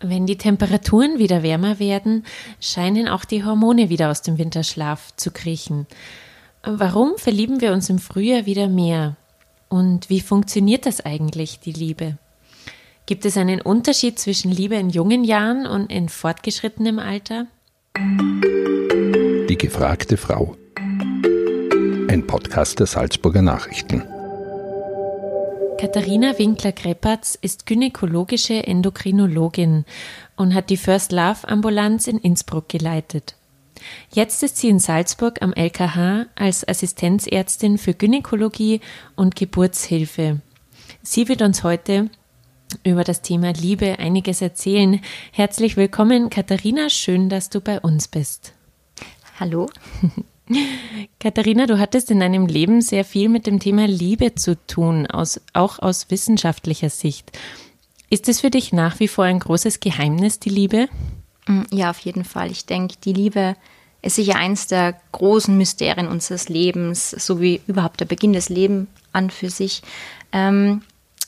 Wenn die Temperaturen wieder wärmer werden, scheinen auch die Hormone wieder aus dem Winterschlaf zu kriechen. Warum verlieben wir uns im Frühjahr wieder mehr? Und wie funktioniert das eigentlich, die Liebe? Gibt es einen Unterschied zwischen Liebe in jungen Jahren und in fortgeschrittenem Alter? Die gefragte Frau. Ein Podcast der Salzburger Nachrichten. Katharina Winkler-Krepatz ist gynäkologische Endokrinologin und hat die First Love Ambulanz in Innsbruck geleitet. Jetzt ist sie in Salzburg am LKH als Assistenzärztin für Gynäkologie und Geburtshilfe. Sie wird uns heute über das Thema Liebe einiges erzählen. Herzlich willkommen, Katharina. Schön, dass du bei uns bist. Hallo. Katharina, du hattest in deinem Leben sehr viel mit dem Thema Liebe zu tun, aus, auch aus wissenschaftlicher Sicht. Ist es für dich nach wie vor ein großes Geheimnis, die Liebe? Mm, ja, auf jeden Fall. Ich denke, die Liebe ist sicher eines der großen Mysterien unseres Lebens, so wie überhaupt der Beginn des Lebens an für sich. Ähm,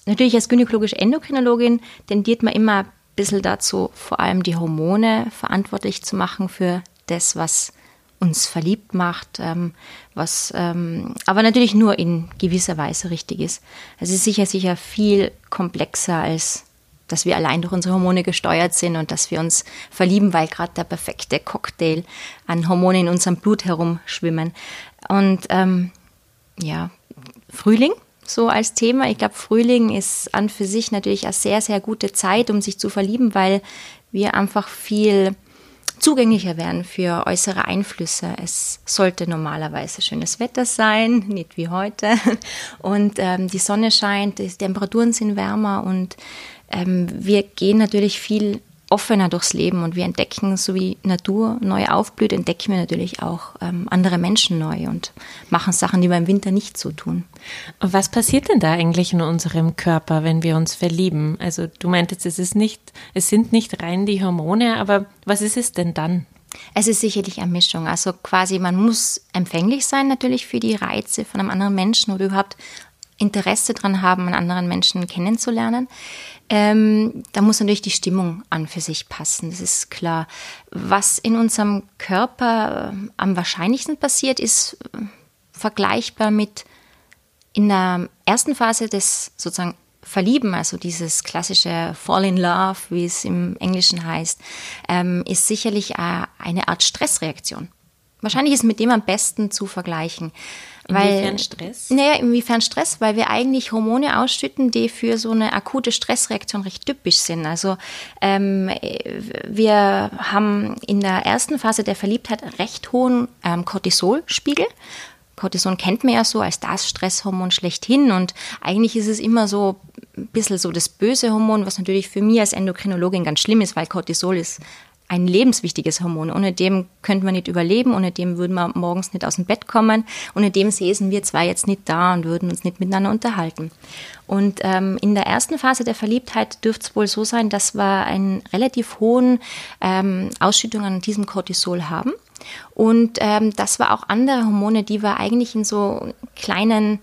natürlich als gynäkologische Endokrinologin tendiert man immer ein bisschen dazu, vor allem die Hormone verantwortlich zu machen für das, was uns verliebt macht, ähm, was ähm, aber natürlich nur in gewisser Weise richtig ist. Es ist sicher sicher viel komplexer als dass wir allein durch unsere Hormone gesteuert sind und dass wir uns verlieben, weil gerade der perfekte Cocktail an Hormonen in unserem Blut herumschwimmen. Und ähm, ja, Frühling so als Thema. Ich glaube, Frühling ist an für sich natürlich eine sehr, sehr gute Zeit, um sich zu verlieben, weil wir einfach viel zugänglicher werden für äußere Einflüsse. Es sollte normalerweise schönes Wetter sein, nicht wie heute. Und ähm, die Sonne scheint, die Temperaturen sind wärmer und ähm, wir gehen natürlich viel offener durchs Leben und wir entdecken, so wie Natur neu aufblüht, entdecken wir natürlich auch ähm, andere Menschen neu und machen Sachen, die wir im Winter nicht so tun. Und was passiert denn da eigentlich in unserem Körper, wenn wir uns verlieben? Also du meintest, es ist nicht, es sind nicht rein die Hormone, aber was ist es denn dann? Es ist sicherlich eine Mischung. Also quasi, man muss empfänglich sein natürlich für die Reize von einem anderen Menschen oder überhaupt Interesse daran haben, einen anderen Menschen kennenzulernen. Ähm, da muss natürlich die Stimmung an für sich passen, das ist klar. Was in unserem Körper äh, am wahrscheinlichsten passiert, ist äh, vergleichbar mit in der ersten Phase des sozusagen Verlieben, also dieses klassische Fall in Love, wie es im Englischen heißt, ähm, ist sicherlich äh, eine Art Stressreaktion. Wahrscheinlich ist mit dem am besten zu vergleichen. Inwiefern weil, Stress? Naja, inwiefern Stress? Weil wir eigentlich Hormone ausschütten, die für so eine akute Stressreaktion recht typisch sind. Also ähm, wir haben in der ersten Phase der Verliebtheit recht hohen ähm, Cortisolspiegel. Cortison kennt man ja so als das Stresshormon schlechthin und eigentlich ist es immer so ein bisschen so das böse Hormon, was natürlich für mich als Endokrinologin ganz schlimm ist, weil Cortisol ist ein lebenswichtiges Hormon. Ohne dem könnte man nicht überleben, ohne dem würden wir morgens nicht aus dem Bett kommen, ohne dem säßen wir zwar jetzt nicht da und würden uns nicht miteinander unterhalten. Und ähm, in der ersten Phase der Verliebtheit dürfte es wohl so sein, dass wir einen relativ hohen ähm, Ausschüttung an diesem Cortisol haben. Und ähm, das war auch andere Hormone, die wir eigentlich in so kleinen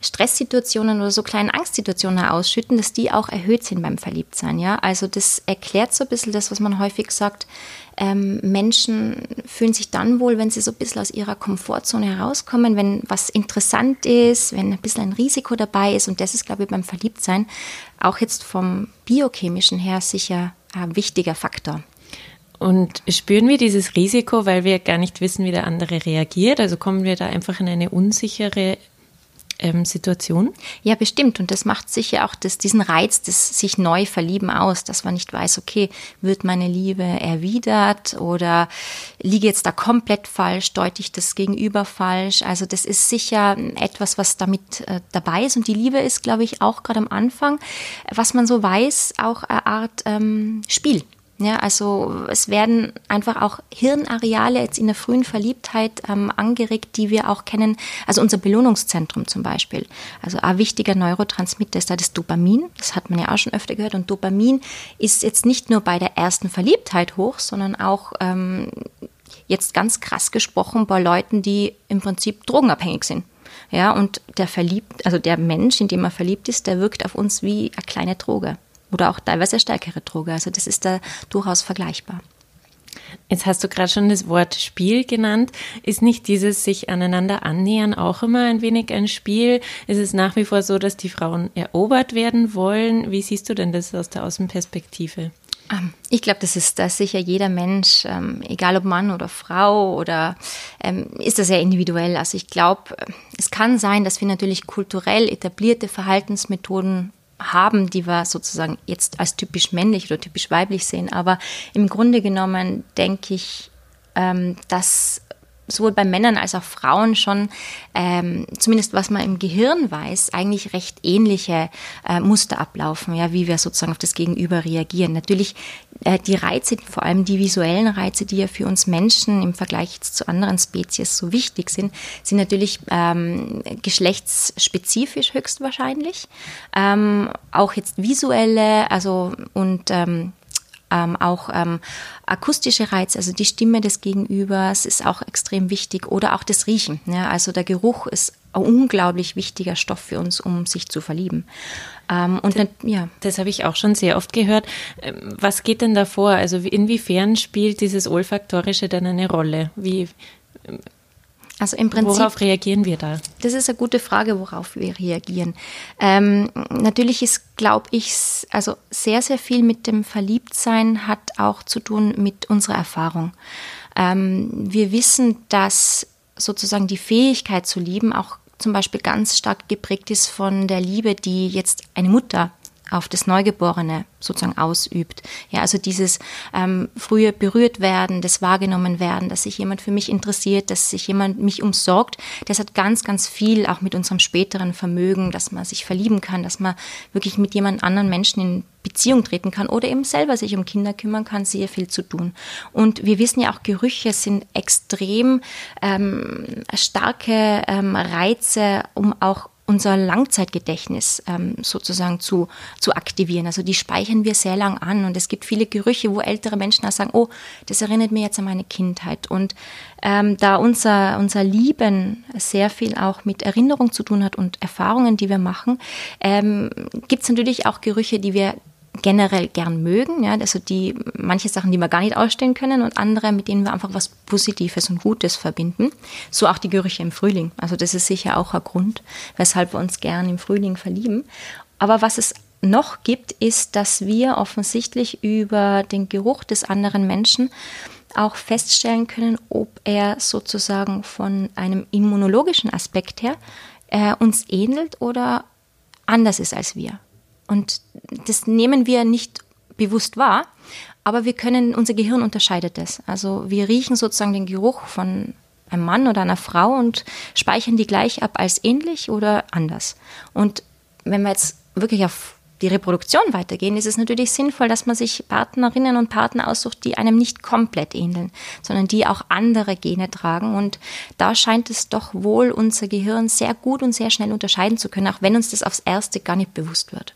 Stresssituationen oder so kleinen Angstsituationen ausschütten, dass die auch erhöht sind beim Verliebtsein. Ja? Also das erklärt so ein bisschen das, was man häufig sagt. Ähm, Menschen fühlen sich dann wohl, wenn sie so ein bisschen aus ihrer Komfortzone herauskommen, wenn was interessant ist, wenn ein bisschen ein Risiko dabei ist. Und das ist, glaube ich, beim Verliebtsein auch jetzt vom biochemischen her sicher ein wichtiger Faktor. Und spüren wir dieses Risiko, weil wir gar nicht wissen, wie der andere reagiert? Also kommen wir da einfach in eine unsichere ähm, Situation? Ja, bestimmt. Und das macht sicher auch das, diesen Reiz des sich neu verlieben aus, dass man nicht weiß, okay, wird meine Liebe erwidert oder liege jetzt da komplett falsch, deute ich das Gegenüber falsch. Also das ist sicher etwas, was damit äh, dabei ist. Und die Liebe ist, glaube ich, auch gerade am Anfang, was man so weiß, auch eine Art ähm, Spiel. Ja, also es werden einfach auch Hirnareale jetzt in der frühen Verliebtheit ähm, angeregt, die wir auch kennen. Also unser Belohnungszentrum zum Beispiel. Also ein wichtiger Neurotransmitter ist da das Dopamin. Das hat man ja auch schon öfter gehört. Und Dopamin ist jetzt nicht nur bei der ersten Verliebtheit hoch, sondern auch ähm, jetzt ganz krass gesprochen bei Leuten, die im Prinzip drogenabhängig sind. Ja, und der verliebt, also der Mensch, in dem er verliebt ist, der wirkt auf uns wie eine kleine Droge. Oder auch teilweise stärkere Droge. Also das ist da durchaus vergleichbar. Jetzt hast du gerade schon das Wort Spiel genannt. Ist nicht dieses sich aneinander annähern auch immer ein wenig ein Spiel? Ist es nach wie vor so, dass die Frauen erobert werden wollen? Wie siehst du denn das aus der Außenperspektive? Ähm, ich glaube, das ist da sicher jeder Mensch, ähm, egal ob Mann oder Frau oder ähm, ist das sehr individuell. Also ich glaube, es kann sein, dass wir natürlich kulturell etablierte Verhaltensmethoden haben, die wir sozusagen jetzt als typisch männlich oder typisch weiblich sehen. Aber im Grunde genommen denke ich, ähm, dass sowohl bei Männern als auch Frauen schon, ähm, zumindest was man im Gehirn weiß, eigentlich recht ähnliche äh, Muster ablaufen, ja, wie wir sozusagen auf das Gegenüber reagieren. Natürlich äh, die Reize, vor allem die visuellen Reize, die ja für uns Menschen im Vergleich zu anderen Spezies so wichtig sind, sind natürlich ähm, geschlechtsspezifisch höchstwahrscheinlich. Ähm, auch jetzt visuelle, also und ähm, ähm, auch ähm, akustische Reize, also die Stimme des Gegenübers ist auch extrem wichtig oder auch das Riechen. Ja, also der Geruch ist ein unglaublich wichtiger Stoff für uns, um sich zu verlieben. Ähm, und das, dann, ja. Das habe ich auch schon sehr oft gehört. Ähm, was geht denn da vor? Also inwiefern spielt dieses Olfaktorische dann eine Rolle? Wie, also im Prinzip. Worauf reagieren wir da? Das ist eine gute Frage, worauf wir reagieren. Ähm, natürlich ist, glaube ich, also sehr, sehr viel mit dem Verliebtsein hat auch zu tun mit unserer Erfahrung. Ähm, wir wissen, dass sozusagen die Fähigkeit zu lieben auch zum Beispiel ganz stark geprägt ist von der Liebe, die jetzt eine Mutter auf das Neugeborene sozusagen ausübt. Ja, also dieses ähm, frühe berührt werden, das wahrgenommen werden, dass sich jemand für mich interessiert, dass sich jemand mich umsorgt, das hat ganz, ganz viel auch mit unserem späteren Vermögen, dass man sich verlieben kann, dass man wirklich mit jemand anderen Menschen in Beziehung treten kann oder eben selber sich um Kinder kümmern kann, sehr viel zu tun. Und wir wissen ja auch, Gerüche sind extrem ähm, starke ähm, Reize, um auch unser Langzeitgedächtnis ähm, sozusagen zu, zu aktivieren. Also die speichern wir sehr lang an und es gibt viele Gerüche, wo ältere Menschen auch sagen, oh, das erinnert mir jetzt an meine Kindheit. Und ähm, da unser, unser Lieben sehr viel auch mit Erinnerung zu tun hat und Erfahrungen, die wir machen, ähm, gibt es natürlich auch Gerüche, die wir generell gern mögen, ja, also die manche Sachen, die wir gar nicht ausstehen können und andere, mit denen wir einfach was Positives und Gutes verbinden. So auch die Gerüche im Frühling. Also das ist sicher auch ein Grund, weshalb wir uns gern im Frühling verlieben. Aber was es noch gibt, ist, dass wir offensichtlich über den Geruch des anderen Menschen auch feststellen können, ob er sozusagen von einem immunologischen Aspekt her äh, uns ähnelt oder anders ist als wir. Und das nehmen wir nicht bewusst wahr, aber wir können, unser Gehirn unterscheidet das. Also wir riechen sozusagen den Geruch von einem Mann oder einer Frau und speichern die gleich ab als ähnlich oder anders. Und wenn wir jetzt wirklich auf die Reproduktion weitergehen, ist es natürlich sinnvoll, dass man sich Partnerinnen und Partner aussucht, die einem nicht komplett ähneln, sondern die auch andere Gene tragen. Und da scheint es doch wohl unser Gehirn sehr gut und sehr schnell unterscheiden zu können, auch wenn uns das aufs Erste gar nicht bewusst wird.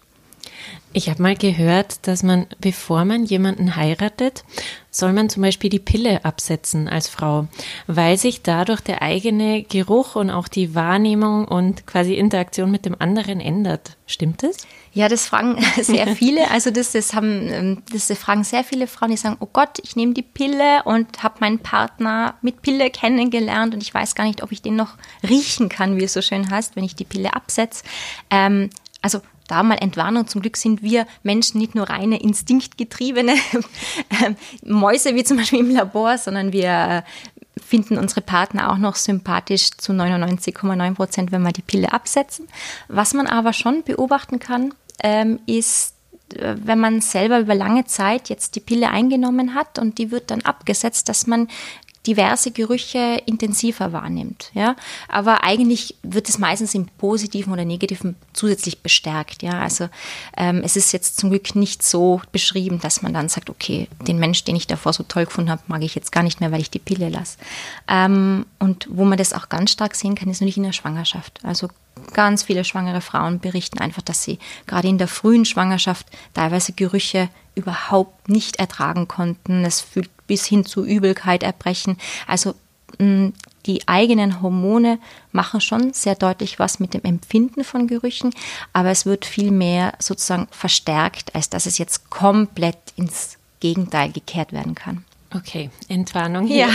Ich habe mal gehört, dass man, bevor man jemanden heiratet, soll man zum Beispiel die Pille absetzen als Frau, weil sich dadurch der eigene Geruch und auch die Wahrnehmung und quasi Interaktion mit dem anderen ändert. Stimmt das? Ja, das fragen sehr viele. Also das, das haben, ähm, das fragen sehr viele Frauen, die sagen, oh Gott, ich nehme die Pille und habe meinen Partner mit Pille kennengelernt und ich weiß gar nicht, ob ich den noch riechen kann, wie es so schön heißt, wenn ich die Pille absetze. Ähm, also da mal Entwarnung. Zum Glück sind wir Menschen nicht nur reine instinktgetriebene ähm, Mäuse wie zum Beispiel im Labor, sondern wir äh, finden unsere Partner auch noch sympathisch zu 99,9 Prozent, wenn wir die Pille absetzen. Was man aber schon beobachten kann, ähm, ist, äh, wenn man selber über lange Zeit jetzt die Pille eingenommen hat und die wird dann abgesetzt, dass man diverse Gerüche intensiver wahrnimmt. Ja? Aber eigentlich wird es meistens im Positiven oder Negativen zusätzlich bestärkt. Ja? Also ähm, es ist jetzt zum Glück nicht so beschrieben, dass man dann sagt, okay, den Mensch, den ich davor so toll gefunden habe, mag ich jetzt gar nicht mehr, weil ich die Pille lasse. Ähm, und wo man das auch ganz stark sehen kann, ist natürlich in der Schwangerschaft. Also ganz viele schwangere Frauen berichten einfach, dass sie gerade in der frühen Schwangerschaft teilweise Gerüche überhaupt nicht ertragen konnten. Es fühlt bis hin zu Übelkeit, Erbrechen. Also mm, die eigenen Hormone machen schon sehr deutlich was mit dem Empfinden von Gerüchen, aber es wird viel mehr sozusagen verstärkt, als dass es jetzt komplett ins Gegenteil gekehrt werden kann. Okay, Entwarnung hier. Ja.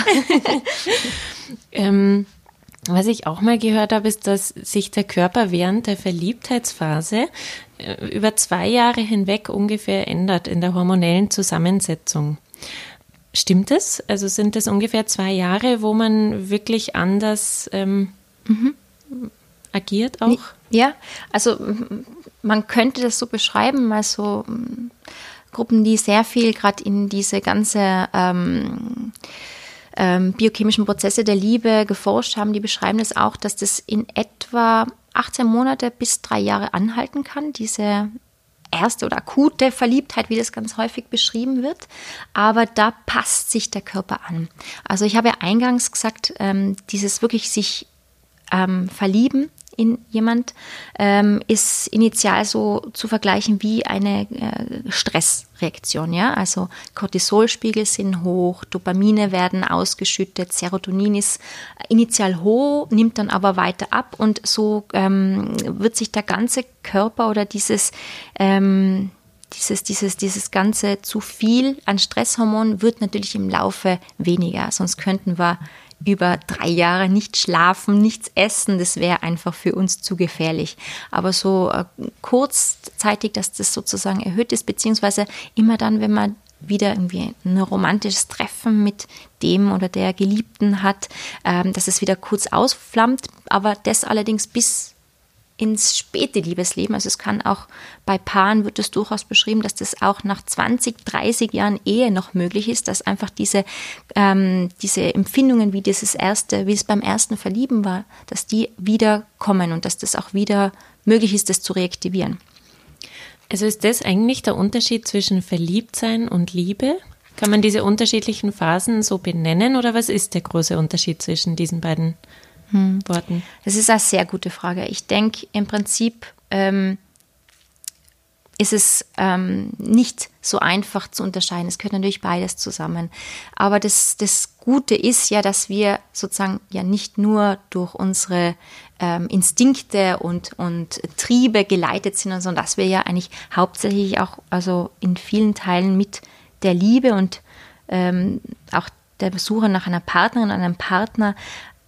ähm, was ich auch mal gehört habe, ist, dass sich der Körper während der Verliebtheitsphase äh, über zwei Jahre hinweg ungefähr ändert in der hormonellen Zusammensetzung. Stimmt es? Also sind es ungefähr zwei Jahre, wo man wirklich anders ähm, mhm. agiert auch? Ja, also man könnte das so beschreiben, also Gruppen, die sehr viel gerade in diese ganze ähm, ähm, biochemischen Prozesse der Liebe geforscht haben, die beschreiben das auch, dass das in etwa 18 Monate bis drei Jahre anhalten kann, diese erste oder akute Verliebtheit, wie das ganz häufig beschrieben wird. Aber da passt sich der Körper an. Also ich habe ja eingangs gesagt, ähm, dieses wirklich sich ähm, verlieben in jemand ähm, ist initial so zu vergleichen wie eine äh, Stressreaktion. Ja? Also Cortisolspiegel sind hoch, Dopamine werden ausgeschüttet, Serotonin ist initial hoch, nimmt dann aber weiter ab und so ähm, wird sich der ganze Körper oder dieses ähm, dieses, dieses, dieses ganze zu viel an Stresshormon wird natürlich im Laufe weniger. Sonst könnten wir über drei Jahre nicht schlafen, nichts essen, das wäre einfach für uns zu gefährlich. Aber so äh, kurzzeitig, dass das sozusagen erhöht ist, beziehungsweise immer dann, wenn man wieder irgendwie ein romantisches Treffen mit dem oder der Geliebten hat, ähm, dass es wieder kurz ausflammt, aber das allerdings bis ins späte Liebesleben. Also es kann auch bei Paaren wird es durchaus beschrieben, dass das auch nach 20, 30 Jahren Ehe noch möglich ist, dass einfach diese, ähm, diese Empfindungen wie dieses erste, wie es beim ersten Verlieben war, dass die wieder kommen und dass das auch wieder möglich ist, das zu reaktivieren. Also ist das eigentlich der Unterschied zwischen Verliebtsein und Liebe? Kann man diese unterschiedlichen Phasen so benennen oder was ist der große Unterschied zwischen diesen beiden hm. Worten? Das ist eine sehr gute Frage. Ich denke, im Prinzip ähm, ist es ähm, nicht so einfach zu unterscheiden. Es gehört natürlich beides zusammen. Aber das, das Gute ist ja, dass wir sozusagen ja nicht nur durch unsere ähm, Instinkte und, und Triebe geleitet sind, sondern dass wir ja eigentlich hauptsächlich auch also in vielen Teilen mit der Liebe und ähm, auch der Suche nach einer Partnerin, einem Partner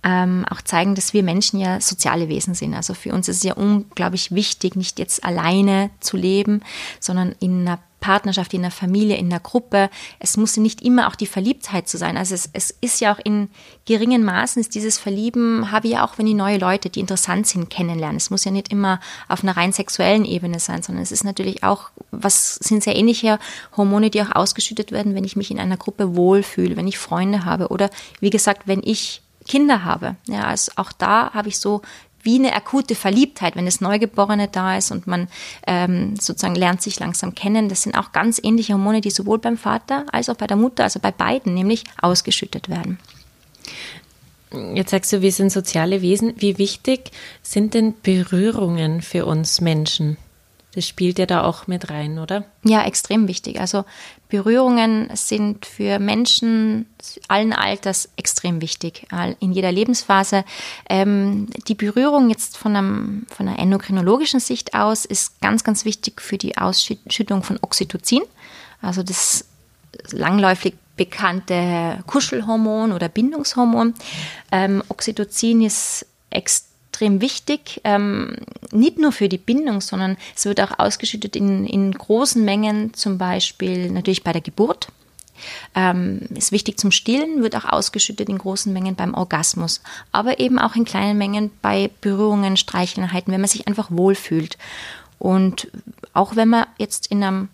ähm, auch zeigen, dass wir Menschen ja soziale Wesen sind. Also für uns ist es ja unglaublich wichtig, nicht jetzt alleine zu leben, sondern in einer Partnerschaft, in einer Familie, in einer Gruppe. Es muss nicht immer auch die Verliebtheit zu sein. Also es, es ist ja auch in geringen Maßen ist dieses Verlieben, habe ich ja auch, wenn ich neue Leute, die interessant sind, kennenlernen. Es muss ja nicht immer auf einer rein sexuellen Ebene sein, sondern es ist natürlich auch, was sind sehr ähnliche Hormone, die auch ausgeschüttet werden, wenn ich mich in einer Gruppe wohlfühle, wenn ich Freunde habe oder wie gesagt, wenn ich Kinder habe. Ja, also auch da habe ich so wie eine akute Verliebtheit, wenn das Neugeborene da ist und man ähm, sozusagen lernt sich langsam kennen. Das sind auch ganz ähnliche Hormone, die sowohl beim Vater als auch bei der Mutter, also bei beiden nämlich ausgeschüttet werden. Jetzt sagst du, wir sind soziale Wesen. Wie wichtig sind denn Berührungen für uns Menschen? Das spielt ja da auch mit rein, oder? Ja, extrem wichtig. Also Berührungen sind für Menschen allen Alters extrem wichtig, in jeder Lebensphase. Ähm, die Berührung jetzt von, einem, von einer endokrinologischen Sicht aus ist ganz, ganz wichtig für die Ausschüttung von Oxytocin, also das langläufig bekannte Kuschelhormon oder Bindungshormon. Ähm, Oxytocin ist extrem extrem wichtig, ähm, nicht nur für die Bindung, sondern es wird auch ausgeschüttet in, in großen Mengen, zum Beispiel natürlich bei der Geburt. Ähm, ist wichtig zum Stillen, wird auch ausgeschüttet in großen Mengen beim Orgasmus, aber eben auch in kleinen Mengen bei Berührungen, Streicheleinheiten, wenn man sich einfach wohlfühlt. Und auch wenn man jetzt in einem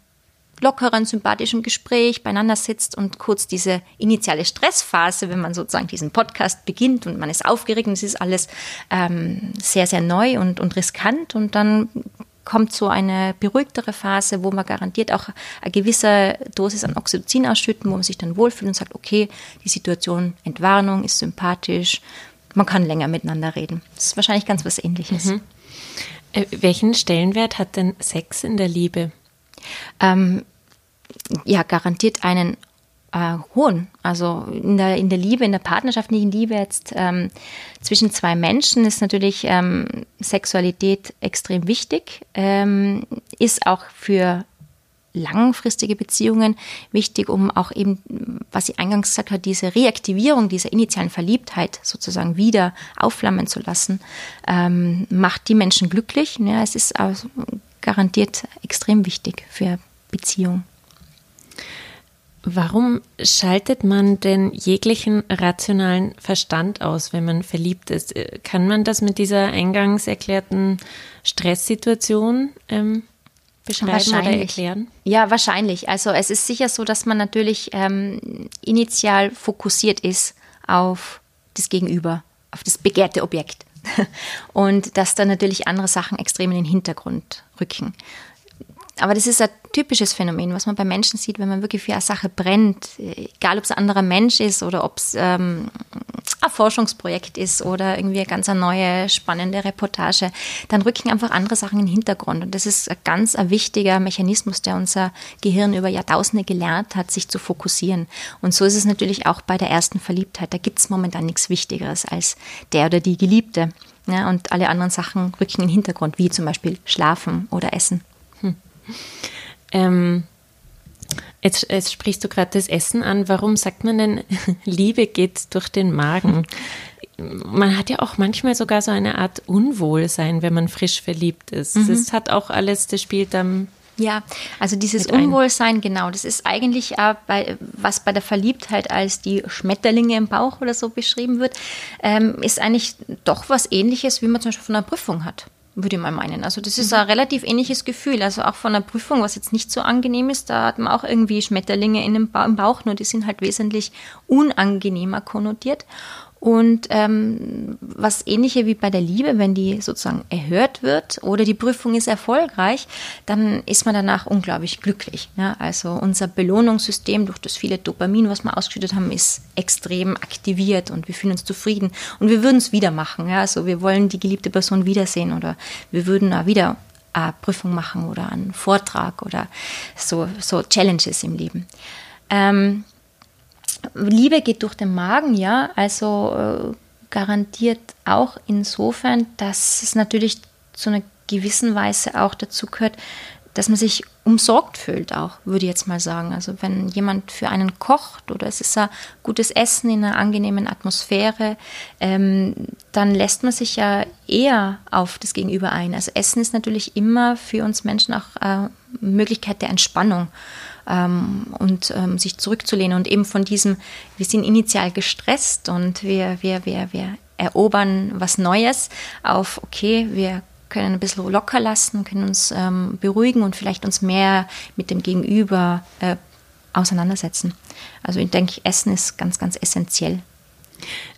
lockeren, sympathischen Gespräch beieinander sitzt und kurz diese initiale Stressphase, wenn man sozusagen diesen Podcast beginnt und man ist aufgeregt und es ist alles ähm, sehr, sehr neu und, und riskant und dann kommt so eine beruhigtere Phase, wo man garantiert auch eine gewisse Dosis an Oxytocin ausschütten, wo man sich dann wohlfühlt und sagt, okay, die Situation Entwarnung ist sympathisch, man kann länger miteinander reden. Das ist wahrscheinlich ganz was Ähnliches. Mhm. Äh, welchen Stellenwert hat denn Sex in der Liebe? Ähm, ja, garantiert einen äh, hohen. Also in der, in der Liebe, in der partnerschaftlichen Liebe jetzt ähm, zwischen zwei Menschen ist natürlich ähm, Sexualität extrem wichtig, ähm, ist auch für langfristige Beziehungen wichtig, um auch eben, was sie eingangs gesagt hat, diese Reaktivierung dieser initialen Verliebtheit sozusagen wieder aufflammen zu lassen, ähm, macht die Menschen glücklich. Ja, es ist also garantiert extrem wichtig für Beziehungen. Warum schaltet man denn jeglichen rationalen Verstand aus, wenn man verliebt ist? Kann man das mit dieser eingangs erklärten Stresssituation ähm, beschreiben oder erklären? Ja, wahrscheinlich. Also es ist sicher so, dass man natürlich ähm, initial fokussiert ist auf das Gegenüber, auf das begehrte Objekt. Und dass dann natürlich andere Sachen extrem in den Hintergrund rücken. Aber das ist ein typisches Phänomen, was man bei Menschen sieht, wenn man wirklich für eine Sache brennt, egal ob es ein anderer Mensch ist oder ob es ähm, ein Forschungsprojekt ist oder irgendwie eine ganz neue, spannende Reportage, dann rücken einfach andere Sachen in den Hintergrund. Und das ist ein ganz ein wichtiger Mechanismus, der unser Gehirn über Jahrtausende gelernt hat, sich zu fokussieren. Und so ist es natürlich auch bei der ersten Verliebtheit. Da gibt es momentan nichts Wichtigeres als der oder die Geliebte. Ja, und alle anderen Sachen rücken in den Hintergrund, wie zum Beispiel Schlafen oder Essen. Hm. Ähm, jetzt, jetzt, sprichst du gerade das Essen an. Warum sagt man denn, Liebe geht durch den Magen? Man hat ja auch manchmal sogar so eine Art Unwohlsein, wenn man frisch verliebt ist. Mhm. Das hat auch alles, das spielt dann ja, also dieses Unwohlsein, genau, das ist eigentlich äh, bei, was bei der Verliebtheit als die Schmetterlinge im Bauch oder so beschrieben wird, ähm, ist eigentlich doch was ähnliches, wie man zum Beispiel von einer Prüfung hat würde ich mal meinen. Also das ist mhm. ein relativ ähnliches Gefühl. Also auch von der Prüfung, was jetzt nicht so angenehm ist, da hat man auch irgendwie Schmetterlinge in dem ba im Bauch, nur die sind halt wesentlich unangenehmer konnotiert. Und ähm, was ähnliche wie bei der Liebe, wenn die sozusagen erhört wird oder die Prüfung ist erfolgreich, dann ist man danach unglaublich glücklich. Ja? Also unser Belohnungssystem durch das viele Dopamin, was wir ausgeschüttet haben, ist extrem aktiviert und wir fühlen uns zufrieden und wir würden es wieder machen. Ja? Also wir wollen die geliebte Person wiedersehen oder wir würden da wieder eine Prüfung machen oder einen Vortrag oder so, so Challenges im Leben. Ähm, Liebe geht durch den Magen, ja, also äh, garantiert auch insofern, dass es natürlich zu einer gewissen Weise auch dazu gehört, dass man sich umsorgt fühlt auch, würde ich jetzt mal sagen. Also wenn jemand für einen kocht oder es ist ein gutes Essen in einer angenehmen Atmosphäre, ähm, dann lässt man sich ja eher auf das Gegenüber ein. Also Essen ist natürlich immer für uns Menschen auch eine Möglichkeit der Entspannung ähm, und ähm, sich zurückzulehnen und eben von diesem, wir sind initial gestresst und wir, wir, wir, wir erobern was Neues auf, okay, wir können ein bisschen locker lassen, können uns ähm, beruhigen und vielleicht uns mehr mit dem Gegenüber äh, auseinandersetzen. Also ich denke, Essen ist ganz, ganz essentiell.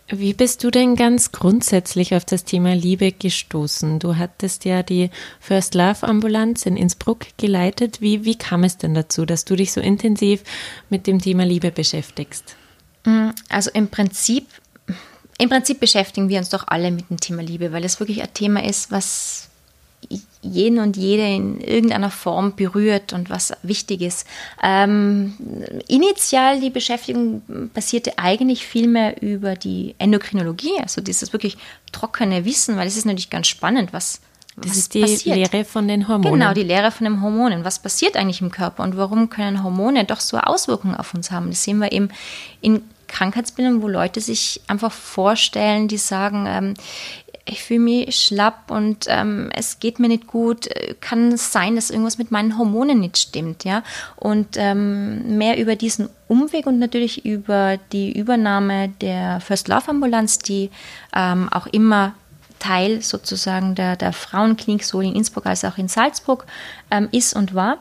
Wie bist du denn ganz grundsätzlich auf das Thema Liebe gestoßen? Du hattest ja die First Love Ambulanz in Innsbruck geleitet. Wie, wie kam es denn dazu, dass du dich so intensiv mit dem Thema Liebe beschäftigst? Mm, also im Prinzip, im Prinzip beschäftigen wir uns doch alle mit dem Thema Liebe, weil es wirklich ein Thema ist, was jeden und jede in irgendeiner Form berührt und was wichtig ist. Ähm, initial die Beschäftigung basierte eigentlich vielmehr über die Endokrinologie, also dieses wirklich trockene Wissen, weil es ist natürlich ganz spannend, was das was ist die passiert. Lehre von den Hormonen. Genau, die Lehre von den Hormonen. Was passiert eigentlich im Körper und warum können Hormone doch so Auswirkungen auf uns haben? Das sehen wir eben in Krankheitsbildern, wo Leute sich einfach vorstellen, die sagen, ähm, ich fühle mich schlapp und ähm, es geht mir nicht gut. Kann es sein, dass irgendwas mit meinen Hormonen nicht stimmt, ja? Und ähm, mehr über diesen Umweg und natürlich über die Übernahme der First Love Ambulanz, die ähm, auch immer Teil sozusagen der, der Frauenklinik sowohl in Innsbruck als auch in Salzburg ähm, ist und war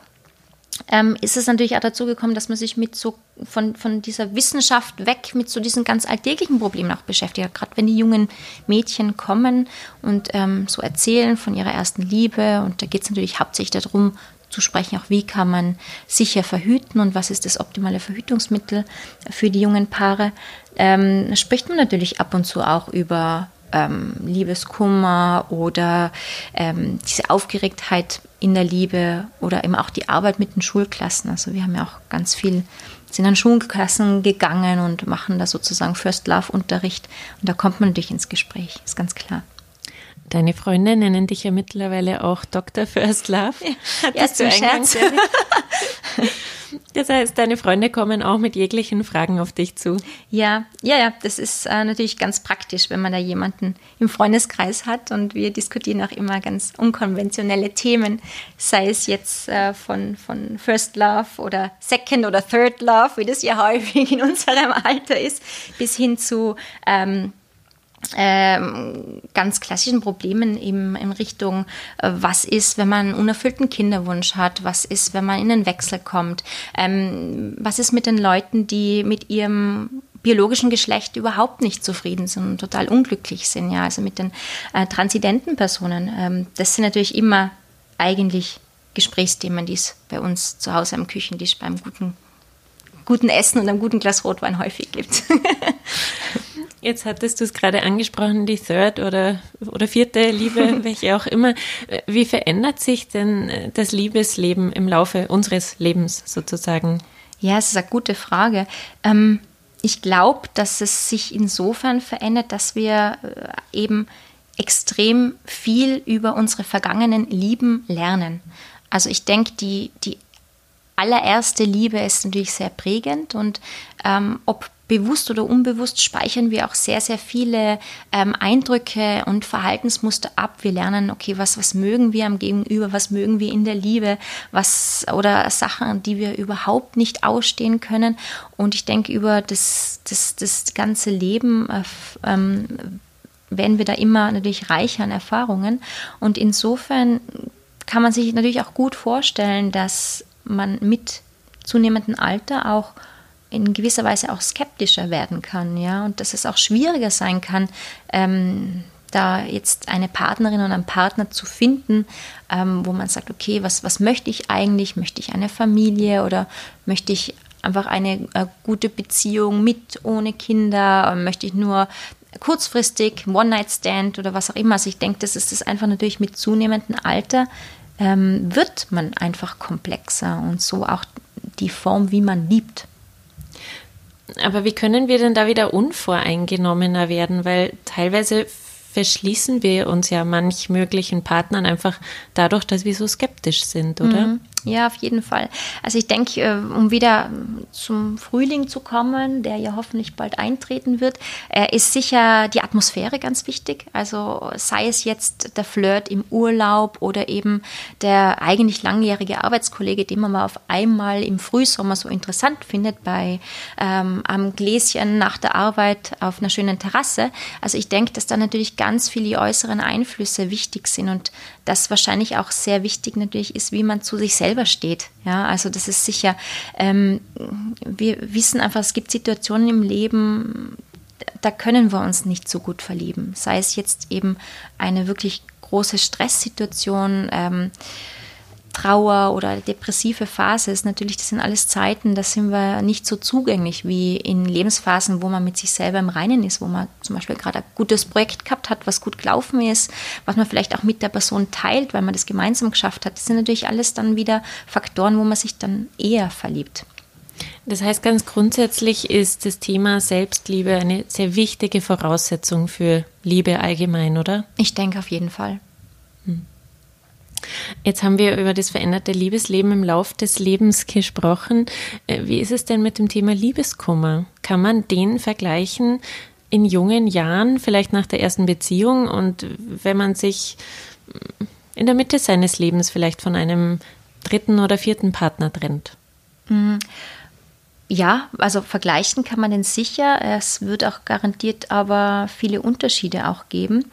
ähm, ist es natürlich auch dazu gekommen, dass man sich mit so von, von dieser Wissenschaft weg mit so diesen ganz alltäglichen Problemen auch beschäftigt. Gerade wenn die jungen Mädchen kommen und ähm, so erzählen von ihrer ersten Liebe und da geht es natürlich hauptsächlich darum, zu sprechen, auch wie kann man sicher verhüten und was ist das optimale Verhütungsmittel für die jungen Paare, ähm, spricht man natürlich ab und zu auch über ähm, Liebeskummer oder ähm, diese Aufgeregtheit in der Liebe oder eben auch die Arbeit mit den Schulklassen. Also wir haben ja auch ganz viel sind an Schulklassen gegangen und machen da sozusagen First Love Unterricht. Und da kommt man natürlich ins Gespräch, ist ganz klar. Deine Freunde nennen dich ja mittlerweile auch Dr. First Love. Ja, ja zum Scherz. Das heißt, deine Freunde kommen auch mit jeglichen Fragen auf dich zu. Ja, ja, ja, das ist äh, natürlich ganz praktisch, wenn man da jemanden im Freundeskreis hat und wir diskutieren auch immer ganz unkonventionelle Themen, sei es jetzt äh, von, von First Love oder Second oder Third Love, wie das ja häufig in unserem Alter ist, bis hin zu ähm, ähm, ganz klassischen Problemen eben in Richtung, äh, was ist, wenn man einen unerfüllten Kinderwunsch hat, was ist, wenn man in den Wechsel kommt, ähm, was ist mit den Leuten, die mit ihrem biologischen Geschlecht überhaupt nicht zufrieden sind und total unglücklich sind, ja, also mit den äh, transidenten Personen. Ähm, das sind natürlich immer eigentlich Gesprächsthemen, die es bei uns zu Hause am Küchentisch beim guten, guten Essen und einem guten Glas Rotwein häufig gibt. Jetzt hattest du es gerade angesprochen, die Third oder, oder vierte Liebe, welche auch immer. Wie verändert sich denn äh, das Liebesleben im Laufe unseres Lebens sozusagen? Ja, es ist eine gute Frage. Ähm, ich glaube, dass es sich insofern verändert, dass wir äh, eben extrem viel über unsere vergangenen Lieben lernen. Also ich denke, die, die allererste Liebe ist natürlich sehr prägend und ähm, ob bewusst oder unbewusst speichern wir auch sehr, sehr viele ähm, Eindrücke und Verhaltensmuster ab. Wir lernen, okay, was, was mögen wir am Gegenüber, was mögen wir in der Liebe, was oder Sachen, die wir überhaupt nicht ausstehen können. Und ich denke, über das, das, das ganze Leben äh, ähm, werden wir da immer natürlich reicher an Erfahrungen. Und insofern kann man sich natürlich auch gut vorstellen, dass man mit zunehmendem Alter auch in gewisser Weise auch skeptischer werden kann, ja, und dass es auch schwieriger sein kann, ähm, da jetzt eine Partnerin oder einen Partner zu finden, ähm, wo man sagt, okay, was, was möchte ich eigentlich? Möchte ich eine Familie oder möchte ich einfach eine äh, gute Beziehung mit, ohne Kinder? Möchte ich nur kurzfristig One-Night-Stand oder was auch immer? Also ich denke, das ist das einfach natürlich mit zunehmendem Alter ähm, wird man einfach komplexer und so auch die Form, wie man liebt. Aber wie können wir denn da wieder unvoreingenommener werden? Weil teilweise verschließen wir uns ja manch möglichen Partnern einfach dadurch, dass wir so skeptisch sind, oder? Mhm. Ja, auf jeden Fall. Also ich denke, äh, um wieder zum Frühling zu kommen, der ja hoffentlich bald eintreten wird, äh, ist sicher die Atmosphäre ganz wichtig. Also sei es jetzt der Flirt im Urlaub oder eben der eigentlich langjährige Arbeitskollege, den man mal auf einmal im Frühsommer so interessant findet bei ähm, am Gläschen nach der Arbeit auf einer schönen Terrasse. Also ich denke, dass da natürlich ganz viele äußeren Einflüsse wichtig sind und das wahrscheinlich auch sehr wichtig natürlich ist, wie man zu sich selber steht. Ja, also das ist sicher, ähm, wir wissen einfach, es gibt Situationen im Leben, da können wir uns nicht so gut verlieben. Sei es jetzt eben eine wirklich große Stresssituation, ähm, Trauer oder depressive Phase ist natürlich, das sind alles Zeiten, da sind wir nicht so zugänglich wie in Lebensphasen, wo man mit sich selber im Reinen ist, wo man zum Beispiel gerade ein gutes Projekt gehabt hat, was gut gelaufen ist, was man vielleicht auch mit der Person teilt, weil man das gemeinsam geschafft hat. Das sind natürlich alles dann wieder Faktoren, wo man sich dann eher verliebt. Das heißt, ganz grundsätzlich ist das Thema Selbstliebe eine sehr wichtige Voraussetzung für Liebe allgemein, oder? Ich denke auf jeden Fall. Jetzt haben wir über das veränderte Liebesleben im Lauf des Lebens gesprochen. Äh, wie ist es denn mit dem Thema Liebeskummer? Kann man den vergleichen in jungen Jahren, vielleicht nach der ersten Beziehung und wenn man sich in der Mitte seines Lebens vielleicht von einem dritten oder vierten Partner trennt? Mhm. Ja, also vergleichen kann man den sicher. Es wird auch garantiert aber viele Unterschiede auch geben.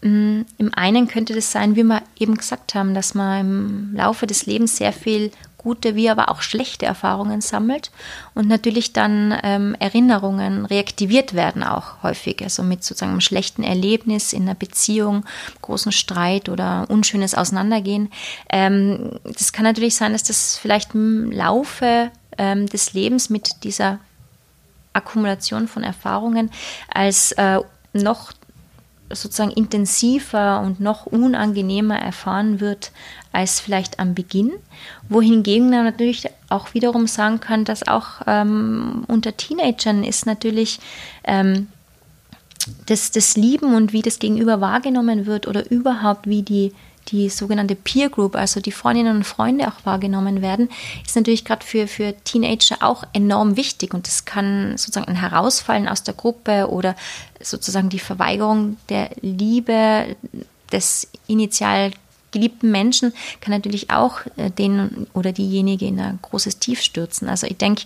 Mm, Im einen könnte das sein, wie wir eben gesagt haben, dass man im Laufe des Lebens sehr viel gute wie aber auch schlechte Erfahrungen sammelt und natürlich dann ähm, Erinnerungen reaktiviert werden auch häufig, also mit sozusagen einem schlechten Erlebnis in einer Beziehung, großen Streit oder unschönes Auseinandergehen. Ähm, das kann natürlich sein, dass das vielleicht im Laufe ähm, des Lebens mit dieser Akkumulation von Erfahrungen als äh, noch sozusagen intensiver und noch unangenehmer erfahren wird als vielleicht am Beginn. Wohingegen man natürlich auch wiederum sagen kann, dass auch ähm, unter Teenagern ist natürlich ähm, das, das Lieben und wie das Gegenüber wahrgenommen wird oder überhaupt wie die die sogenannte Peer Group, also die Freundinnen und Freunde auch wahrgenommen werden, ist natürlich gerade für, für Teenager auch enorm wichtig. Und das kann sozusagen ein Herausfallen aus der Gruppe oder sozusagen die Verweigerung der Liebe des initial geliebten Menschen kann natürlich auch äh, den oder diejenige in ein großes Tief stürzen. Also ich denke,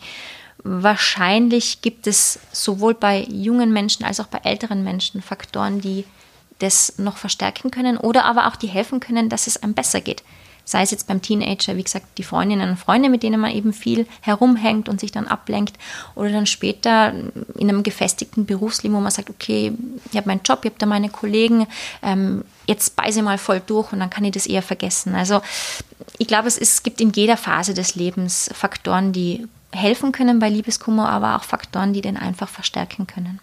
wahrscheinlich gibt es sowohl bei jungen Menschen als auch bei älteren Menschen Faktoren, die das noch verstärken können oder aber auch die helfen können, dass es einem besser geht. Sei es jetzt beim Teenager, wie gesagt, die Freundinnen und Freunde, mit denen man eben viel herumhängt und sich dann ablenkt, oder dann später in einem gefestigten Berufsleben, wo man sagt, okay, ich habe meinen Job, ich habe da meine Kollegen, ähm, jetzt beiße mal voll durch und dann kann ich das eher vergessen. Also ich glaube, es, es gibt in jeder Phase des Lebens Faktoren, die helfen können bei Liebeskummer, aber auch Faktoren, die den einfach verstärken können.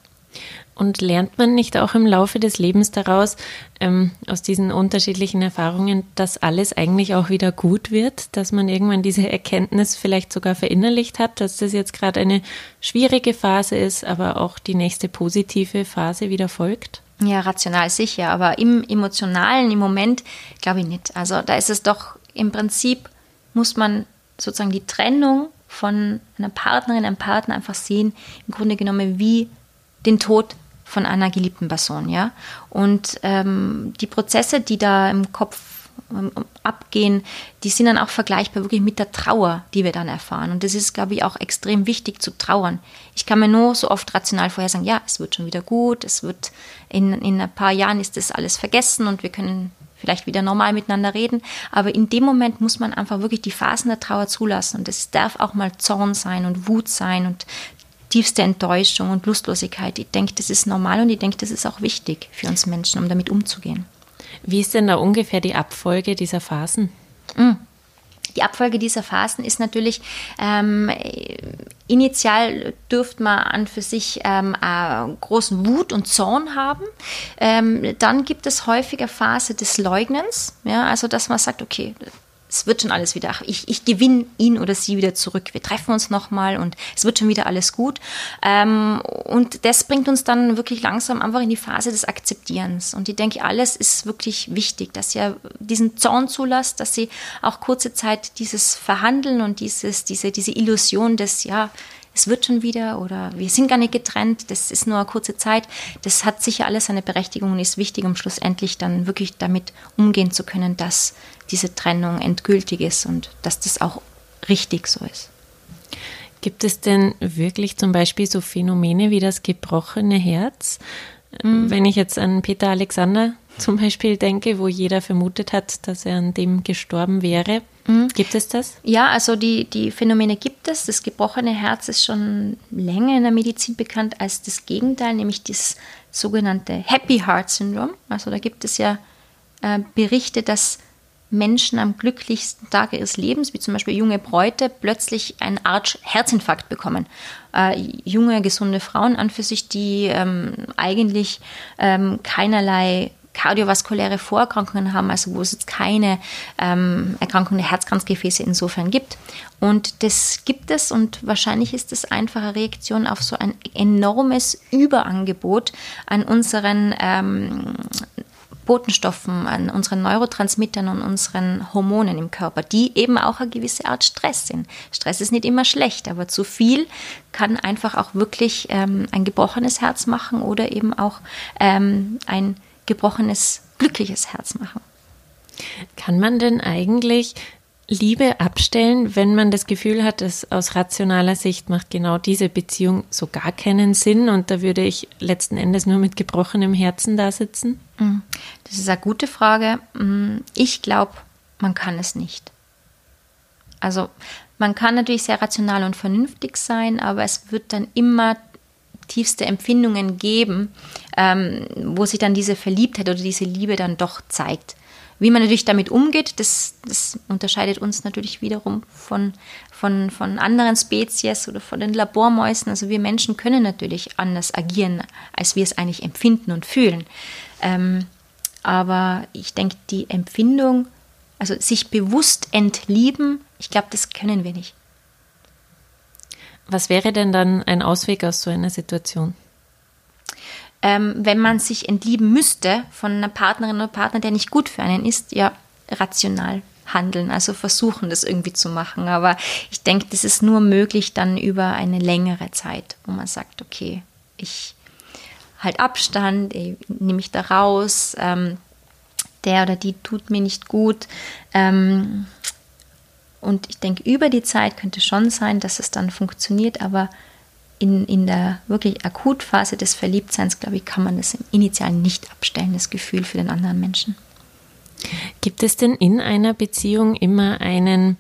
Und lernt man nicht auch im Laufe des Lebens daraus, ähm, aus diesen unterschiedlichen Erfahrungen, dass alles eigentlich auch wieder gut wird, dass man irgendwann diese Erkenntnis vielleicht sogar verinnerlicht hat, dass das jetzt gerade eine schwierige Phase ist, aber auch die nächste positive Phase wieder folgt? Ja, rational sicher, aber im emotionalen, im Moment glaube ich nicht. Also da ist es doch im Prinzip, muss man sozusagen die Trennung von einer Partnerin, einem Partner einfach sehen, im Grunde genommen wie den Tod von einer geliebten Person, ja. Und ähm, die Prozesse, die da im Kopf ähm, abgehen, die sind dann auch vergleichbar wirklich mit der Trauer, die wir dann erfahren. Und das ist, glaube ich, auch extrem wichtig zu trauern. Ich kann mir nur so oft rational vorher sagen, ja, es wird schon wieder gut, es wird in, in ein paar Jahren ist das alles vergessen und wir können vielleicht wieder normal miteinander reden. Aber in dem Moment muss man einfach wirklich die Phasen der Trauer zulassen. Und es darf auch mal Zorn sein und Wut sein und tiefste Enttäuschung und Lustlosigkeit. Ich denke, das ist normal und ich denke, das ist auch wichtig für uns Menschen, um damit umzugehen. Wie ist denn da ungefähr die Abfolge dieser Phasen? Mm. Die Abfolge dieser Phasen ist natürlich, ähm, initial dürfte man an für sich ähm, großen Wut und Zorn haben. Ähm, dann gibt es häufig eine Phase des Leugnens, ja, also dass man sagt, okay, es wird schon alles wieder, ich, ich gewinne ihn oder sie wieder zurück. Wir treffen uns nochmal und es wird schon wieder alles gut. Ähm, und das bringt uns dann wirklich langsam einfach in die Phase des Akzeptierens. Und ich denke, alles ist wirklich wichtig, dass ihr diesen Zorn zulasst, dass sie auch kurze Zeit dieses Verhandeln und dieses, diese, diese Illusion des, ja, es wird schon wieder oder wir sind gar nicht getrennt, das ist nur eine kurze Zeit. Das hat sicher alles seine Berechtigung und ist wichtig, um schlussendlich dann wirklich damit umgehen zu können, dass diese Trennung endgültig ist und dass das auch richtig so ist. Gibt es denn wirklich zum Beispiel so Phänomene wie das gebrochene Herz? Mhm. Wenn ich jetzt an Peter Alexander zum Beispiel denke, wo jeder vermutet hat, dass er an dem gestorben wäre. Mhm. Gibt es das? Ja, also die, die Phänomene gibt es. Das gebrochene Herz ist schon länger in der Medizin bekannt als das Gegenteil, nämlich das sogenannte Happy Heart Syndrome. Also da gibt es ja äh, Berichte, dass Menschen am glücklichsten Tag ihres Lebens, wie zum Beispiel junge Bräute, plötzlich einen Art Herzinfarkt bekommen. Äh, junge, gesunde Frauen an für sich, die ähm, eigentlich ähm, keinerlei kardiovaskuläre Vorerkrankungen haben, also wo es jetzt keine ähm, Erkrankung der Herzkranzgefäße insofern gibt. Und das gibt es und wahrscheinlich ist es einfach eine Reaktion auf so ein enormes Überangebot an unseren ähm, Botenstoffen, an unseren Neurotransmittern und unseren Hormonen im Körper, die eben auch eine gewisse Art Stress sind. Stress ist nicht immer schlecht, aber zu viel kann einfach auch wirklich ähm, ein gebrochenes Herz machen oder eben auch ähm, ein gebrochenes, glückliches Herz machen. Kann man denn eigentlich Liebe abstellen, wenn man das Gefühl hat, dass aus rationaler Sicht macht genau diese Beziehung so gar keinen Sinn und da würde ich letzten Endes nur mit gebrochenem Herzen da sitzen? Mm, das ist eine gute Frage. Mm, ich glaube, man kann es nicht. Also man kann natürlich sehr rational und vernünftig sein, aber es wird dann immer tiefste Empfindungen geben, ähm, wo sich dann diese Verliebtheit oder diese Liebe dann doch zeigt. Wie man natürlich damit umgeht, das, das unterscheidet uns natürlich wiederum von, von, von anderen Spezies oder von den Labormäusen. Also wir Menschen können natürlich anders agieren, als wir es eigentlich empfinden und fühlen. Ähm, aber ich denke, die Empfindung, also sich bewusst entlieben, ich glaube, das können wir nicht. Was wäre denn dann ein Ausweg aus so einer Situation? Ähm, wenn man sich entlieben müsste von einer Partnerin oder Partner, der nicht gut für einen ist, ja, rational handeln, also versuchen, das irgendwie zu machen. Aber ich denke, das ist nur möglich dann über eine längere Zeit, wo man sagt, okay, ich halt Abstand, nehme mich da raus, ähm, der oder die tut mir nicht gut. Ähm, und ich denke, über die Zeit könnte schon sein, dass es dann funktioniert, aber in, in der wirklich Akutphase des Verliebtseins, glaube ich, kann man das im Initialen nicht abstellen, das Gefühl für den anderen Menschen. Gibt es denn in einer Beziehung immer einen,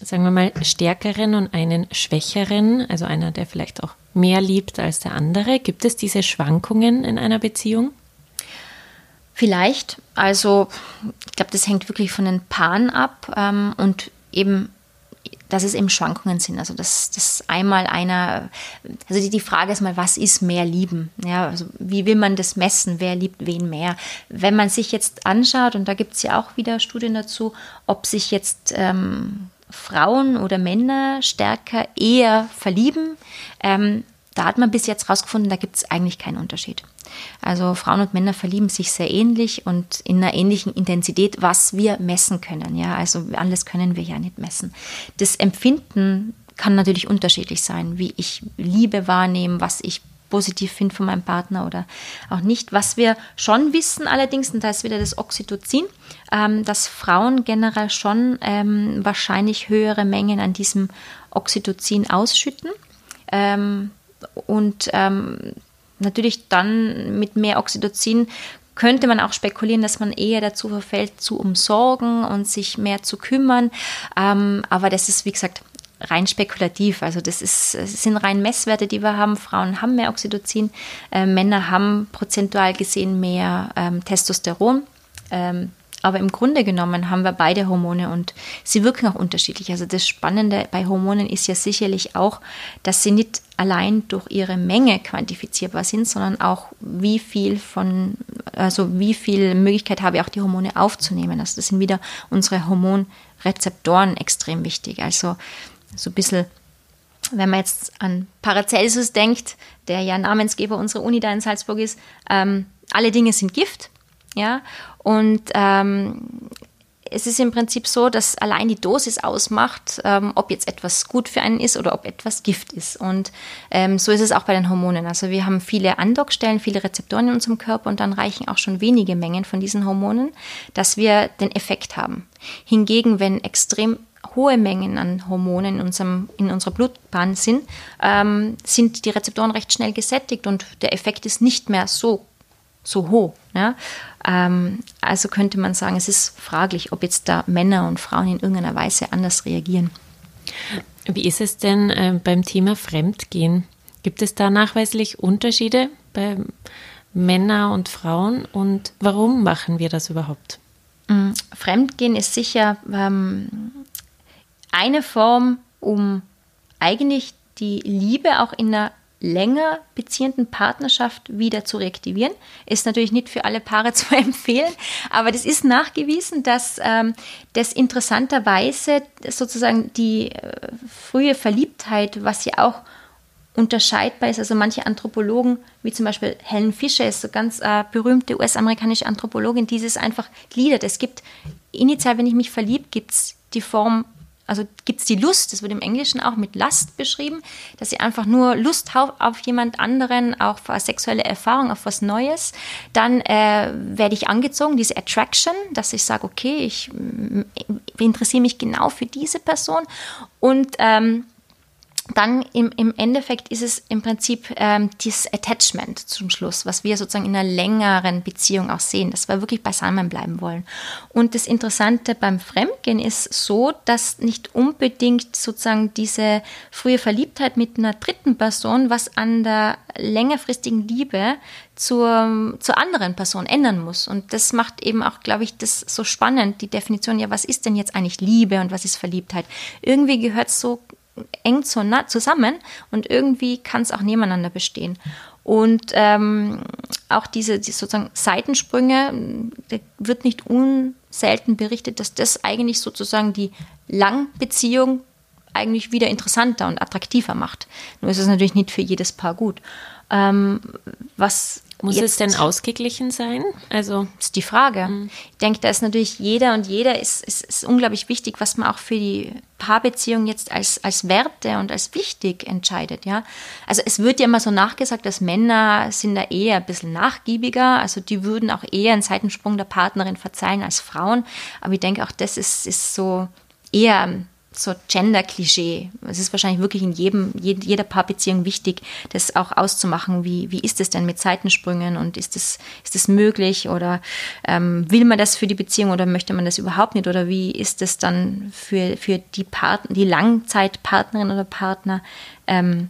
sagen wir mal, stärkeren und einen schwächeren, also einer, der vielleicht auch mehr liebt als der andere? Gibt es diese Schwankungen in einer Beziehung? Vielleicht. Also ich glaube, das hängt wirklich von den Paaren ab ähm, und eben dass es eben Schwankungen sind. Also dass, dass einmal einer, also die, die Frage ist mal, was ist mehr lieben? Ja, also wie will man das messen? Wer liebt wen mehr? Wenn man sich jetzt anschaut, und da gibt es ja auch wieder Studien dazu, ob sich jetzt ähm, Frauen oder Männer stärker eher verlieben, ähm, da hat man bis jetzt herausgefunden, da gibt es eigentlich keinen Unterschied. Also Frauen und Männer verlieben sich sehr ähnlich und in einer ähnlichen Intensität, was wir messen können. Ja, also alles können wir ja nicht messen. Das Empfinden kann natürlich unterschiedlich sein, wie ich Liebe wahrnehme, was ich positiv finde von meinem Partner oder auch nicht. Was wir schon wissen allerdings, und da ist wieder das Oxytocin, ähm, dass Frauen generell schon ähm, wahrscheinlich höhere Mengen an diesem Oxytocin ausschütten. Ähm, und ähm, natürlich dann mit mehr Oxytocin könnte man auch spekulieren, dass man eher dazu verfällt, zu umsorgen und sich mehr zu kümmern. Ähm, aber das ist, wie gesagt, rein spekulativ. Also das, ist, das sind rein Messwerte, die wir haben. Frauen haben mehr Oxytocin, äh, Männer haben prozentual gesehen mehr ähm, Testosteron. Ähm, aber im Grunde genommen haben wir beide Hormone und sie wirken auch unterschiedlich. Also das Spannende bei Hormonen ist ja sicherlich auch, dass sie nicht allein durch ihre Menge quantifizierbar sind, sondern auch wie viel von, also wie viel Möglichkeit habe ich auch die Hormone aufzunehmen. Also das sind wieder unsere Hormonrezeptoren extrem wichtig. Also so ein bisschen wenn man jetzt an Paracelsus denkt, der ja Namensgeber unserer Uni da in Salzburg ist, ähm, alle Dinge sind Gift. Ja, und ähm, es ist im Prinzip so, dass allein die Dosis ausmacht, ähm, ob jetzt etwas gut für einen ist oder ob etwas Gift ist. Und ähm, so ist es auch bei den Hormonen. Also wir haben viele Andockstellen, viele Rezeptoren in unserem Körper und dann reichen auch schon wenige Mengen von diesen Hormonen, dass wir den Effekt haben. Hingegen, wenn extrem hohe Mengen an Hormonen in, unserem, in unserer Blutbahn sind, ähm, sind die Rezeptoren recht schnell gesättigt und der Effekt ist nicht mehr so so hoch. Ja? Ähm, also könnte man sagen, es ist fraglich, ob jetzt da Männer und Frauen in irgendeiner Weise anders reagieren. Wie ist es denn äh, beim Thema Fremdgehen? Gibt es da nachweislich Unterschiede bei Männern und Frauen und warum machen wir das überhaupt? Mm, Fremdgehen ist sicher ähm, eine Form, um eigentlich die Liebe auch in einer länger beziehenden Partnerschaft wieder zu reaktivieren. Ist natürlich nicht für alle Paare zu empfehlen, aber das ist nachgewiesen, dass ähm, das interessanterweise sozusagen die äh, frühe Verliebtheit, was ja auch unterscheidbar ist. Also manche Anthropologen, wie zum Beispiel Helen Fisher, ist so ganz äh, berühmte US-amerikanische Anthropologin, dieses einfach gliedert. Es gibt initial, wenn ich mich verliebt, gibt es die Form also gibt es die Lust, das wird im Englischen auch mit Last beschrieben, dass sie einfach nur Lust auf, jemand anderen, auch auf sexuelle Erfahrung, auf was Neues. Dann äh, werde ich angezogen, diese Attraction, dass ich sage, okay, ich interessiere mich genau für diese Person. Und ähm, dann im, im Endeffekt ist es im Prinzip ähm, dieses Attachment zum Schluss, was wir sozusagen in einer längeren Beziehung auch sehen, dass wir wirklich beisammen bleiben wollen. Und das Interessante beim Fremdgehen ist so, dass nicht unbedingt sozusagen diese frühe Verliebtheit mit einer dritten Person was an der längerfristigen Liebe zur, zur anderen Person ändern muss. Und das macht eben auch, glaube ich, das so spannend, die Definition, ja, was ist denn jetzt eigentlich Liebe und was ist Verliebtheit? Irgendwie gehört so eng zusammen und irgendwie kann es auch nebeneinander bestehen. Und ähm, auch diese, die sozusagen Seitensprünge, da wird nicht unselten berichtet, dass das eigentlich sozusagen die Langbeziehung eigentlich wieder interessanter und attraktiver macht. Nur ist es natürlich nicht für jedes Paar gut. Ähm, was muss Jetzt, es denn ausgeglichen sein? Also das ist die Frage. Mhm. Ich denke, da ist natürlich jeder und jeder ist, ist, ist, unglaublich wichtig, was man auch für die Paarbeziehung jetzt als, als Werte und als wichtig entscheidet. Ja? Also es wird ja immer so nachgesagt, dass Männer sind da eher ein bisschen nachgiebiger, also die würden auch eher einen Seitensprung der Partnerin verzeihen als Frauen. Aber ich denke auch, das ist, ist so eher so Gender-Klischee. Es ist wahrscheinlich wirklich in jedem, jeder Paarbeziehung wichtig, das auch auszumachen. Wie, wie ist es denn mit Seitensprüngen und ist es ist das möglich oder ähm, will man das für die Beziehung oder möchte man das überhaupt nicht oder wie ist es dann für, für die, die Langzeitpartnerin oder Partner ähm,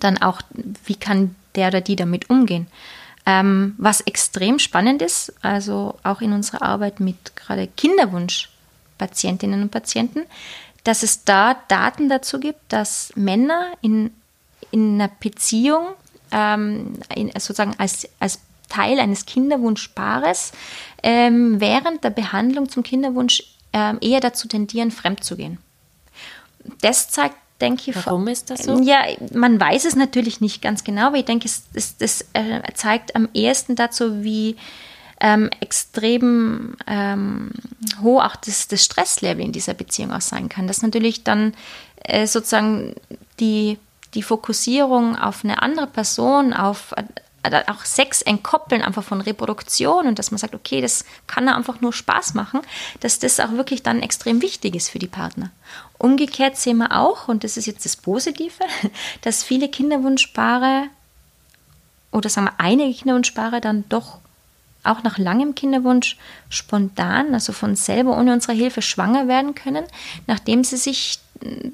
dann auch, wie kann der oder die damit umgehen? Ähm, was extrem spannend ist, also auch in unserer Arbeit mit gerade Kinderwunschpatientinnen und Patienten, dass es da Daten dazu gibt, dass Männer in, in einer Beziehung ähm, in, sozusagen als, als Teil eines Kinderwunschpaares ähm, während der Behandlung zum Kinderwunsch ähm, eher dazu tendieren, fremd zu gehen. Das zeigt, denke ich. Warum ist das so? Ja, man weiß es natürlich nicht ganz genau, aber ich denke, es, es, das äh, zeigt am ehesten dazu, wie ähm, extrem ähm, hoch auch das, das Stresslevel in dieser Beziehung auch sein kann. Dass natürlich dann äh, sozusagen die, die Fokussierung auf eine andere Person, auf äh, auch Sex entkoppeln, einfach von Reproduktion und dass man sagt, okay, das kann einfach nur Spaß machen, dass das auch wirklich dann extrem wichtig ist für die Partner. Umgekehrt sehen wir auch, und das ist jetzt das Positive, dass viele Kinderwunschpaare oder sagen wir einige Kinderwunschpaare dann doch auch nach langem Kinderwunsch spontan, also von selber ohne unsere Hilfe schwanger werden können, nachdem sie sich äh,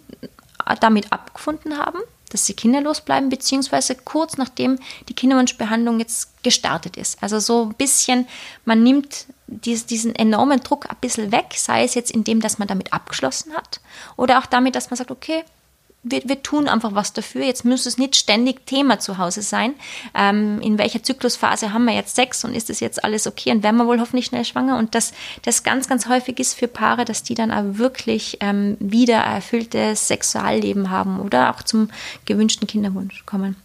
damit abgefunden haben, dass sie kinderlos bleiben, beziehungsweise kurz nachdem die Kinderwunschbehandlung jetzt gestartet ist. Also so ein bisschen, man nimmt diesen enormen Druck ein bisschen weg, sei es jetzt indem, dass man damit abgeschlossen hat oder auch damit, dass man sagt, okay, wir, wir tun einfach was dafür. Jetzt muss es nicht ständig Thema zu Hause sein. Ähm, in welcher Zyklusphase haben wir jetzt Sex und ist das jetzt alles okay und werden wir wohl hoffentlich schnell schwanger? Und das, das ganz, ganz häufig ist für Paare, dass die dann auch wirklich ähm, wieder erfülltes Sexualleben haben oder auch zum gewünschten Kinderwunsch kommen.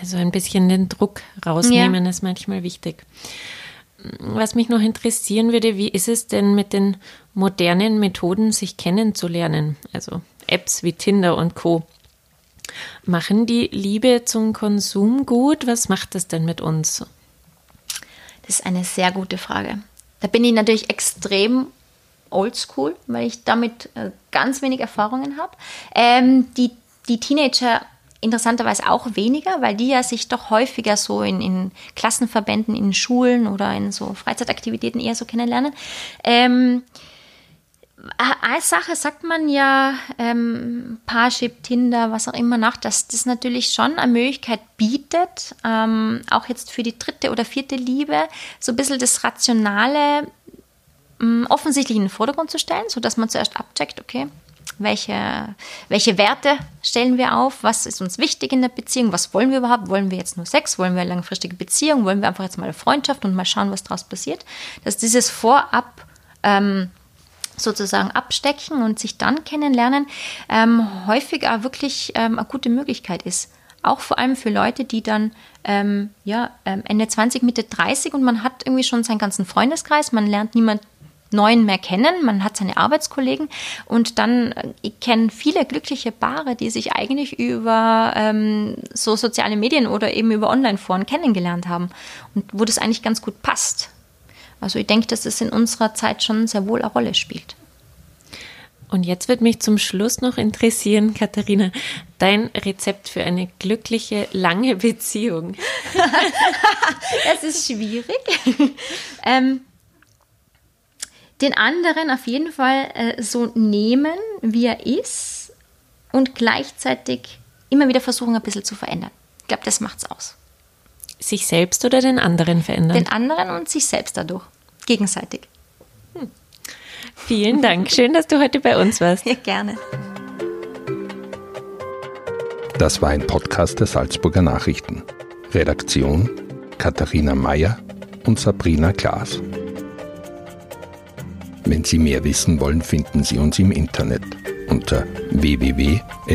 Also ein bisschen den Druck rausnehmen ja. ist manchmal wichtig. Was mich noch interessieren würde, wie ist es denn mit den modernen Methoden, sich kennenzulernen? Also Apps wie Tinder und Co. Machen die Liebe zum Konsum gut? Was macht das denn mit uns? Das ist eine sehr gute Frage. Da bin ich natürlich extrem oldschool, weil ich damit äh, ganz wenig Erfahrungen habe. Ähm, die, die Teenager interessanterweise auch weniger, weil die ja sich doch häufiger so in, in Klassenverbänden, in Schulen oder in so Freizeitaktivitäten eher so kennenlernen. Ähm, als Sache sagt man ja ähm, Parship, Tinder, was auch immer nach, dass das natürlich schon eine Möglichkeit bietet, ähm, auch jetzt für die dritte oder vierte Liebe, so ein bisschen das Rationale ähm, offensichtlich in den Vordergrund zu stellen, sodass man zuerst abcheckt, okay, welche, welche Werte stellen wir auf, was ist uns wichtig in der Beziehung, was wollen wir überhaupt, wollen wir jetzt nur Sex, wollen wir eine langfristige Beziehung, wollen wir einfach jetzt mal eine Freundschaft und mal schauen, was daraus passiert, dass dieses Vorab ähm, sozusagen abstecken und sich dann kennenlernen, ähm, häufig auch wirklich ähm, eine gute Möglichkeit ist. Auch vor allem für Leute, die dann ähm, ja, ähm, Ende 20, Mitte 30 und man hat irgendwie schon seinen ganzen Freundeskreis, man lernt niemand Neuen mehr kennen, man hat seine Arbeitskollegen und dann, äh, ich kenne viele glückliche Paare, die sich eigentlich über ähm, so soziale Medien oder eben über Online-Foren kennengelernt haben und wo das eigentlich ganz gut passt. Also ich denke, dass es in unserer Zeit schon sehr wohl eine Rolle spielt. Und jetzt wird mich zum Schluss noch interessieren, Katharina, dein Rezept für eine glückliche, lange Beziehung. das ist schwierig. ähm, den anderen auf jeden Fall äh, so nehmen, wie er ist und gleichzeitig immer wieder versuchen, ein bisschen zu verändern. Ich glaube, das macht es aus. Sich selbst oder den anderen verändern? Den anderen und sich selbst dadurch. Gegenseitig. Hm. Vielen Dank. Schön, dass du heute bei uns warst. Ja, gerne. Das war ein Podcast der Salzburger Nachrichten. Redaktion Katharina Mayer und Sabrina Klaas. Wenn Sie mehr wissen wollen, finden Sie uns im Internet unter www.sn.at.